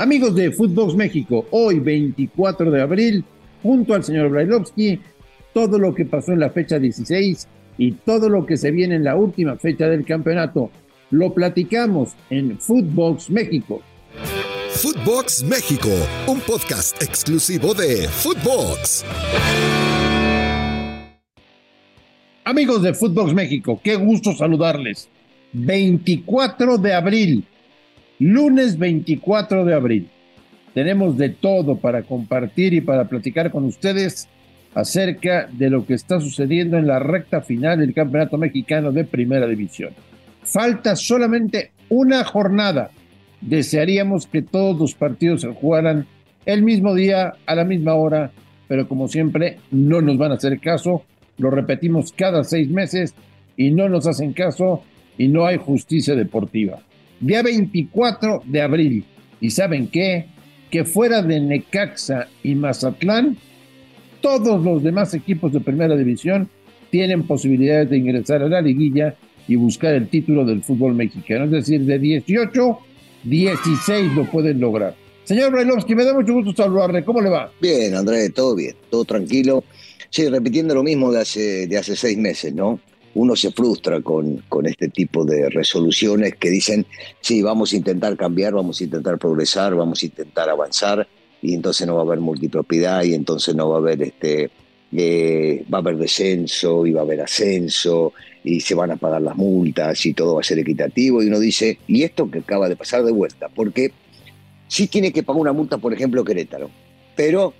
Amigos de Footbox México, hoy 24 de abril, junto al señor Brailovsky, todo lo que pasó en la fecha 16 y todo lo que se viene en la última fecha del campeonato, lo platicamos en Footbox México. Footbox México, un podcast exclusivo de Footbox. Amigos de Footbox México, qué gusto saludarles. 24 de abril, Lunes 24 de abril. Tenemos de todo para compartir y para platicar con ustedes acerca de lo que está sucediendo en la recta final del Campeonato Mexicano de Primera División. Falta solamente una jornada. Desearíamos que todos los partidos se jugaran el mismo día, a la misma hora, pero como siempre no nos van a hacer caso. Lo repetimos cada seis meses y no nos hacen caso y no hay justicia deportiva día 24 de abril. ¿Y saben qué? Que fuera de Necaxa y Mazatlán, todos los demás equipos de primera división tienen posibilidades de ingresar a la liguilla y buscar el título del fútbol mexicano. Es decir, de 18, 16 lo pueden lograr. Señor Brailovsky, me da mucho gusto saludarle. ¿Cómo le va? Bien, Andrés, todo bien, todo tranquilo. Sí, repitiendo lo mismo de hace, de hace seis meses, ¿no? Uno se frustra con, con este tipo de resoluciones que dicen, sí, vamos a intentar cambiar, vamos a intentar progresar, vamos a intentar avanzar, y entonces no va a haber multipropiedad, y entonces no va a haber este, eh, va a haber descenso, y va a haber ascenso, y se van a pagar las multas, y todo va a ser equitativo, y uno dice, ¿y esto que acaba de pasar de vuelta? Porque sí tiene que pagar una multa, por ejemplo, Querétaro, pero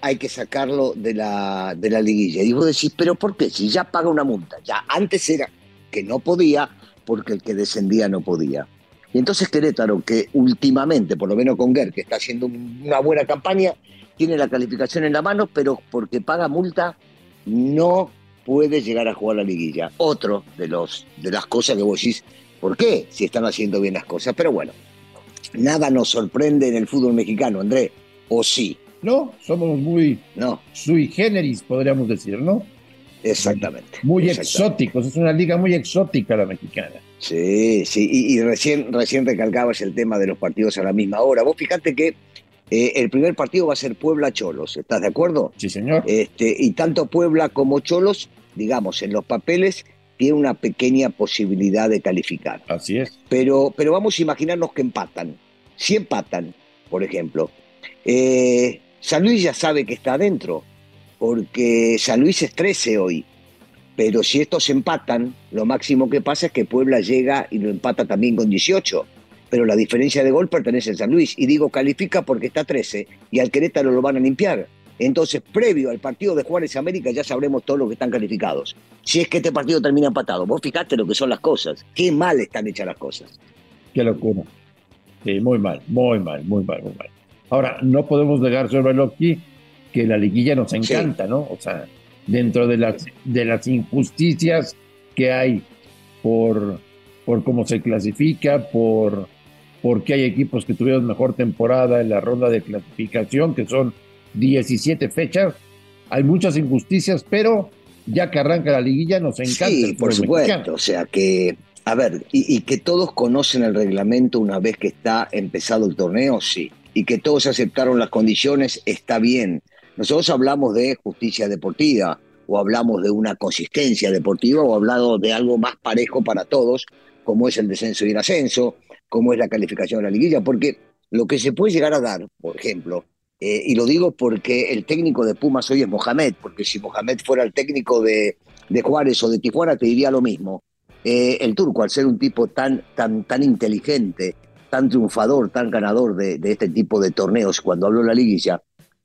hay que sacarlo de la, de la liguilla. Y vos decís, ¿pero por qué? Si ya paga una multa, ya antes era que no podía, porque el que descendía no podía. Y entonces Querétaro, que últimamente, por lo menos con Guer, que está haciendo una buena campaña, tiene la calificación en la mano, pero porque paga multa, no puede llegar a jugar la liguilla. Otro de, los, de las cosas que vos decís, ¿por qué? Si están haciendo bien las cosas. Pero bueno, nada nos sorprende en el fútbol mexicano, André, o sí. ¿No? Somos muy no. sui generis, podríamos decir, ¿no? Exactamente. Muy exóticos, es una liga muy exótica la mexicana. Sí, sí, y, recién, recién recalcabas el tema de los partidos a la misma hora. Vos fijate que eh, el primer partido va a ser Puebla-Cholos, ¿estás de acuerdo? Sí, señor. Este, y tanto Puebla como Cholos, digamos, en los papeles, tiene una pequeña posibilidad de calificar. Así es. Pero, pero vamos a imaginarnos que empatan. Si empatan, por ejemplo, eh, San Luis ya sabe que está adentro, porque San Luis es 13 hoy. Pero si estos empatan, lo máximo que pasa es que Puebla llega y lo empata también con 18. Pero la diferencia de gol pertenece a San Luis. Y digo califica porque está 13 y al Querétaro lo van a limpiar. Entonces, previo al partido de Juárez América, ya sabremos todos los que están calificados. Si es que este partido termina empatado. Vos fijate lo que son las cosas. Qué mal están hechas las cosas. Qué locura. Sí, muy mal, muy mal, muy mal, muy mal. Ahora, no podemos negar, señor Beloki, que la liguilla nos encanta, ¿no? O sea, dentro de las, de las injusticias que hay por, por cómo se clasifica, por porque hay equipos que tuvieron mejor temporada en la ronda de clasificación, que son 17 fechas. Hay muchas injusticias, pero ya que arranca la liguilla nos encanta. Sí, por supuesto. O sea que, a ver, y, y, que todos conocen el reglamento una vez que está empezado el torneo, sí y que todos aceptaron las condiciones, está bien. Nosotros hablamos de justicia deportiva o hablamos de una consistencia deportiva o hablamos de algo más parejo para todos, como es el descenso y el ascenso, como es la calificación de la liguilla, porque lo que se puede llegar a dar, por ejemplo, eh, y lo digo porque el técnico de Pumas hoy es Mohamed, porque si Mohamed fuera el técnico de, de Juárez o de Tijuana te diría lo mismo. Eh, el turco, al ser un tipo tan, tan, tan inteligente, tan triunfador, tan ganador de, este tipo de torneos cuando habló la liguilla,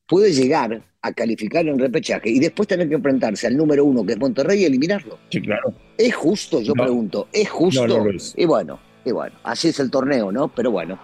puede llegar a calificar en repechaje y después tener que enfrentarse al número uno que es Monterrey y eliminarlo. Sí, claro. ¿Es justo? Yo pregunto, ¿es justo? Y bueno, y bueno, así es el torneo, ¿no? Pero bueno,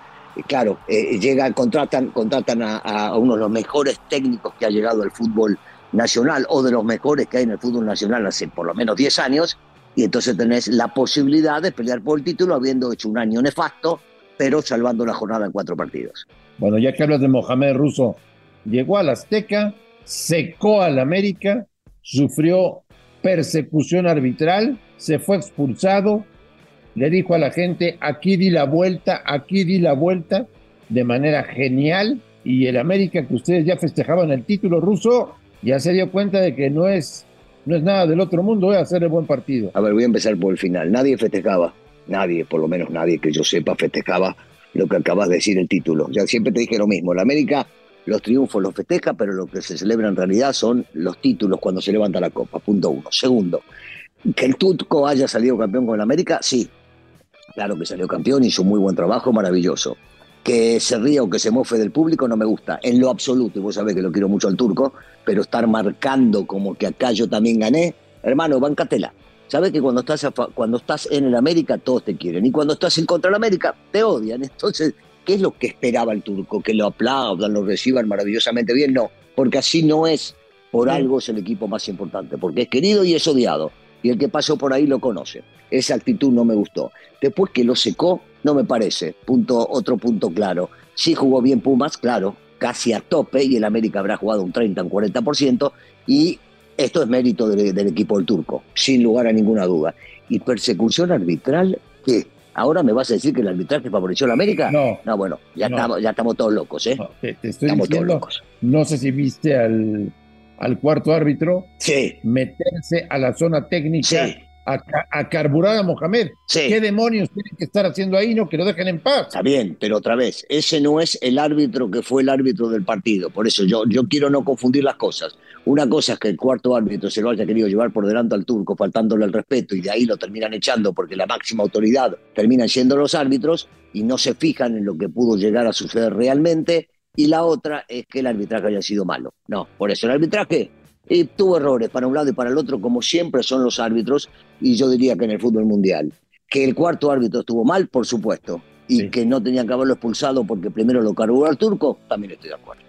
claro, eh, llega, contratan, contratan a, uno de los mejores técnicos que ha llegado al fútbol nacional o de los mejores que hay en el fútbol nacional hace por lo menos 10 años y entonces tenés la posibilidad de pelear por el título habiendo hecho un año nefasto pero salvando la jornada en cuatro partidos. Bueno, ya que hablas de Mohamed Russo, llegó al Azteca, secó al América, sufrió persecución arbitral, se fue expulsado, le dijo a la gente, aquí di la vuelta, aquí di la vuelta, de manera genial y el América que ustedes ya festejaban el título ruso ya se dio cuenta de que no es no es nada del otro mundo, voy a hacer el buen partido. A ver, voy a empezar por el final. Nadie festejaba, nadie, por lo menos nadie que yo sepa, festejaba lo que acabas de decir el título. Ya siempre te dije lo mismo, la América los triunfos los festeja, pero lo que se celebra en realidad son los títulos cuando se levanta la copa, punto uno. Segundo, que el Turco haya salido campeón con la América, sí, claro que salió campeón, hizo un muy buen trabajo, maravilloso. Que se ría o que se mofe del público no me gusta, en lo absoluto, y vos sabés que lo quiero mucho al turco, pero estar marcando como que acá yo también gané, hermano, bancatela. Sabes que cuando estás, cuando estás en el América todos te quieren y cuando estás en contra del América te odian. Entonces, ¿qué es lo que esperaba el turco? ¿Que lo aplaudan, lo reciban maravillosamente bien? No, porque así no es. Por algo es el equipo más importante, porque es querido y es odiado. Y el que pasó por ahí lo conoce. Esa actitud no me gustó. Después que lo secó, no me parece. Punto, otro punto claro. Sí jugó bien Pumas, claro, casi a tope, y el América habrá jugado un 30, un 40%, y esto es mérito del equipo del turco, sin lugar a ninguna duda. ¿Y persecución arbitral? ¿Qué? ¿Ahora me vas a decir que el arbitraje favoreció a la América? No. No, bueno, ya, Estamos, ya estamos todos locos, ¿eh? No, te, estoy estamos todos locos. No sé si viste al, al cuarto árbitro sí. meterse a la zona técnica sí a, carburar a Mohamed. ¿Qué demonios tienen que estar haciendo ahí? No, que lo dejen en paz. Está bien, pero otra vez, ese no es el árbitro que fue el árbitro del partido. Por eso yo, yo quiero no confundir las cosas. Una cosa es que el cuarto árbitro se lo haya querido llevar por delante al turco, faltándole el respeto, y de ahí lo terminan echando porque la máxima autoridad terminan siendo los árbitros y no se fijan en lo que pudo llegar a suceder realmente. Y la otra es que el arbitraje haya sido malo. No, por eso el arbitraje y tuvo errores para un lado y para el otro, como siempre son los árbitros, y yo diría que en el fútbol mundial. Que el cuarto árbitro estuvo mal, por supuesto, y sí. que no tenía que haberlo expulsado porque primero lo cargó al turco, también estoy de acuerdo.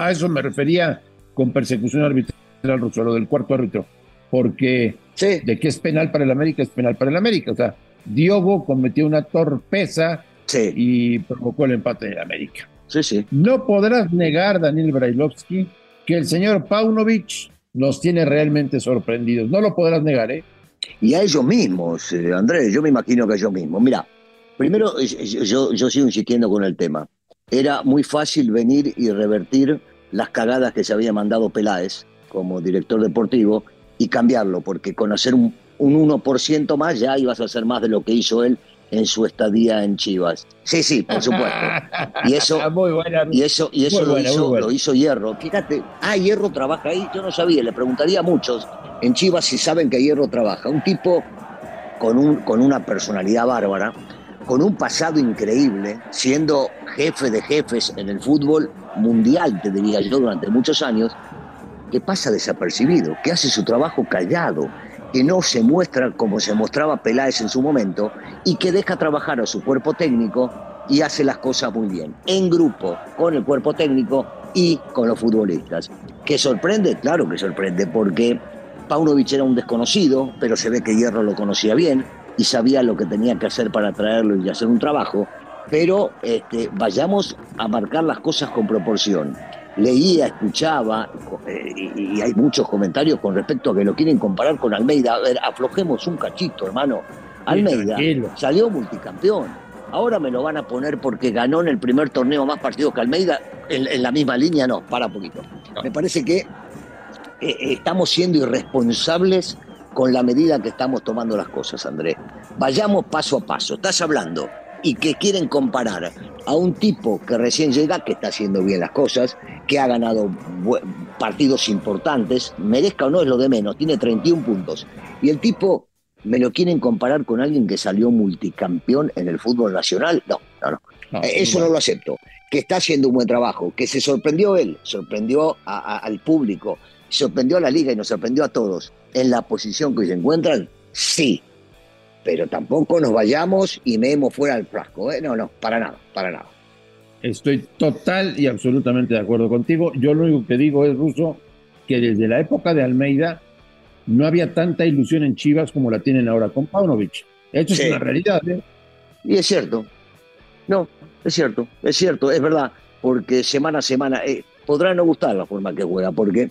A eso me refería con persecución arbitral, Russo, lo del cuarto árbitro, porque sí. de que es penal para el América, es penal para el América. O sea, Diogo cometió una torpeza sí. y provocó el empate del América. Sí, sí. No podrás negar, Daniel Brailovsky, que el señor Paunovic nos tiene realmente sorprendidos. No lo podrás negar, ¿eh? Y a ellos mismos, eh, Andrés, yo me imagino que a ellos mismos. Mira, primero yo, yo sigo insistiendo con el tema. Era muy fácil venir y revertir las cagadas que se había mandado Peláez como director deportivo y cambiarlo, porque con hacer un, un 1% más ya ibas a hacer más de lo que hizo él en su estadía en Chivas. Sí, sí, por supuesto. Y eso, muy buena, y eso, y eso lo, buena, hizo, lo hizo Hierro. Fíjate, ah, Hierro trabaja ahí, yo no sabía, le preguntaría a muchos en Chivas si saben que Hierro trabaja. Un tipo con, un, con una personalidad bárbara, con un pasado increíble, siendo jefe de jefes en el fútbol mundial, te diría yo, durante muchos años, que pasa desapercibido, que hace su trabajo callado, que no se muestra como se mostraba Peláez en su momento y que deja trabajar a su cuerpo técnico y hace las cosas muy bien, en grupo, con el cuerpo técnico y con los futbolistas. ¿Qué sorprende? Claro que sorprende, porque Paunovic era un desconocido, pero se ve que Hierro lo conocía bien y sabía lo que tenía que hacer para traerlo y hacer un trabajo. Pero este, vayamos a marcar las cosas con proporción leía, escuchaba, eh, y, y, hay muchos comentarios con respecto a que lo quieren comparar con Almeida. A ver, aflojemos un cachito, hermano. Almeida sí, salió multicampeón. Ahora me lo van a poner porque ganó en el primer torneo más partidos que Almeida en, en la misma línea. No, para un poquito. No. Me parece que eh, estamos siendo irresponsables con la medida que estamos tomando las cosas, Andrés. Vayamos paso a paso. Estás hablando y que quieren comparar a un tipo que recién llega, que está haciendo bien las cosas, que ha ganado partidos importantes, merezca o no es lo de menos, tiene 31 puntos. Y el tipo me lo quieren comparar con alguien que salió multicampeón en el fútbol nacional. No, no, no. no Eso no, no lo acepto. Que está haciendo un buen trabajo, que se sorprendió él, sorprendió a, a, al público, sorprendió a la liga y nos sorprendió a todos. En la posición que hoy se encuentran, sí, pero tampoco nos vayamos y meemos fuera del frasco. ¿eh? No, no, para nada, para nada. Estoy total y absolutamente de acuerdo contigo. Yo lo único que digo es, Ruso, que desde la época de Almeida no había tanta ilusión en Chivas como la tienen ahora con Paunovic. Esto es una realidad. ¿eh? Y es cierto. No, es cierto, es cierto, es verdad, porque semana a semana eh, podrá no gustar la forma que juega, porque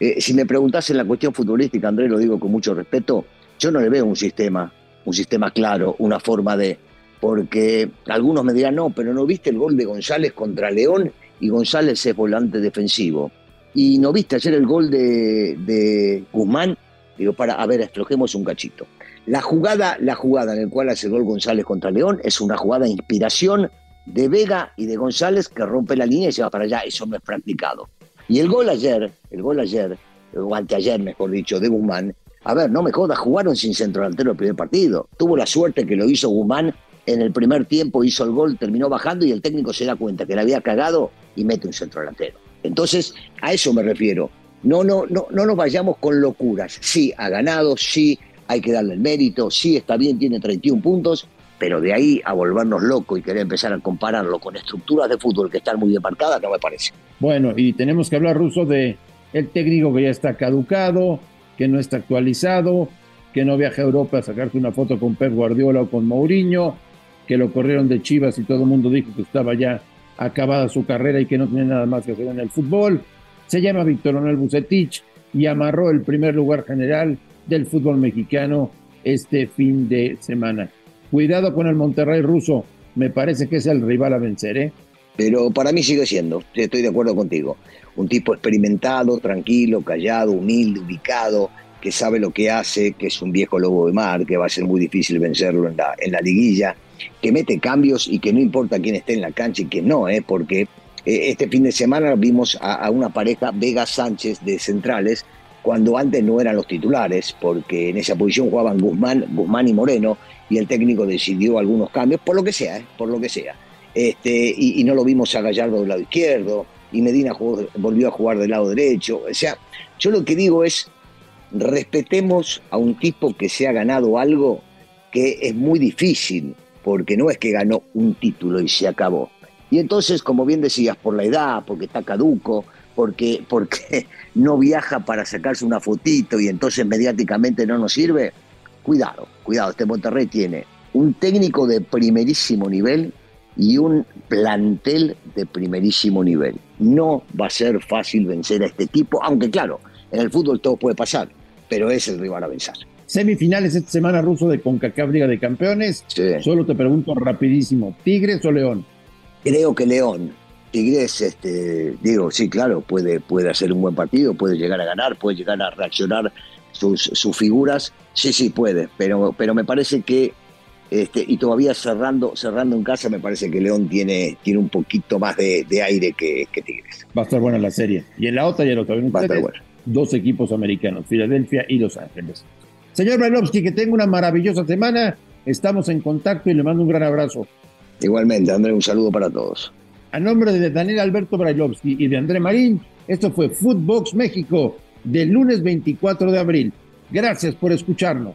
eh, si me preguntas en la cuestión futbolística, Andrés, lo digo con mucho respeto, yo no le veo un sistema, un sistema claro, una forma de, porque algunos me dirán, no, pero no viste el gol de González contra León y González es volante defensivo. Y no viste ayer el gol de, de Guzmán, digo, para, a ver, aflojemos un cachito. La jugada, la jugada en la cual hace gol González contra León es una jugada de inspiración de Vega y de González que rompe la línea y se va para allá. Eso no es practicado. Y el gol ayer, el gol ayer, o anteayer mejor dicho, de Guzmán, a ver, no me jodas, jugaron sin centro delantero el primer partido. Tuvo la suerte que lo hizo Guzmán en el primer tiempo, hizo el gol, terminó bajando y el técnico se da cuenta que le había cagado y mete un centro delantero. Entonces, a eso me refiero. No, no, no, no nos vayamos con locuras. Sí, ha ganado, sí, hay que darle el mérito, sí, está bien, tiene 31 puntos, pero de ahí a volvernos locos y querer empezar a compararlo con estructuras de fútbol que están muy bien marcadas, no me parece. Bueno, y tenemos que hablar, Ruso, de el técnico que ya está caducado, que no está actualizado, que no viaja a Europa a sacarte una foto con Pep Guardiola o con Mourinho, que lo corrieron de Chivas y todo el mundo dijo que estaba ya acabada su carrera y que no tenía nada más que hacer en el fútbol. Se llama Víctor Manuel Bucetich y amarró el primer lugar general del fútbol mexicano este fin de semana. Cuidado con el Monterrey ruso, me parece que es el rival a vencer, ¿eh? Pero para mí sigue siendo, estoy de acuerdo contigo, un tipo experimentado, tranquilo, callado, humilde, ubicado, que sabe lo que hace, que es un viejo lobo de mar, que va a ser muy difícil vencerlo en la, en la liguilla, que mete cambios y que no importa quién esté en la cancha y quién no, ¿eh? porque eh, este fin de semana vimos a, a una pareja, Vega Sánchez de centrales, cuando antes no eran los titulares, porque en esa posición jugaban Guzmán, Guzmán y Moreno, y el técnico decidió algunos cambios, por lo que sea, ¿eh? por lo que sea. Este, y, no lo vimos a Gallardo del lado izquierdo, y Medina volvió a jugar del lado derecho. O sea, yo lo que digo es, respetemos a un tipo que se ha ganado algo que es muy difícil, porque no es que ganó un título y se acabó. Y entonces, como bien decías, por la edad, porque está caduco, porque, porque no viaja para sacarse una fotito y entonces mediáticamente no nos sirve, cuidado, cuidado, este Monterrey tiene un técnico de primerísimo nivel y un plantel de primerísimo nivel. No va a ser fácil vencer a este tipo, aunque claro, en el fútbol todo puede pasar, pero es el rival a vencer. Semifinales esta semana ruso de CONCACAF Liga de Campeones. Solo te pregunto rapidísimo, ¿Tigres o León? Creo que León. Tigres, este, digo, sí, claro, puede, puede hacer un buen partido, puede llegar a ganar, puede llegar a reaccionar sus, sus figuras. Sí, sí, puede, pero, pero me parece que, este, y todavía cerrando, cerrando en casa, me parece que León tiene, tiene un poquito más de, aire que, Tigres. Va a estar buena la serie. Y en la otra ya lo saben Va a estar buena. Dos equipos americanos, Filadelfia y Los Ángeles. Señor Brailovsky, que tenga una maravillosa semana. Estamos en contacto y le mando un gran abrazo. Igualmente, André, un saludo para todos. A nombre de Daniel Alberto Brailovsky y de André Marín, esto fue Footbox México del lunes 24 de abril. Gracias por escucharnos.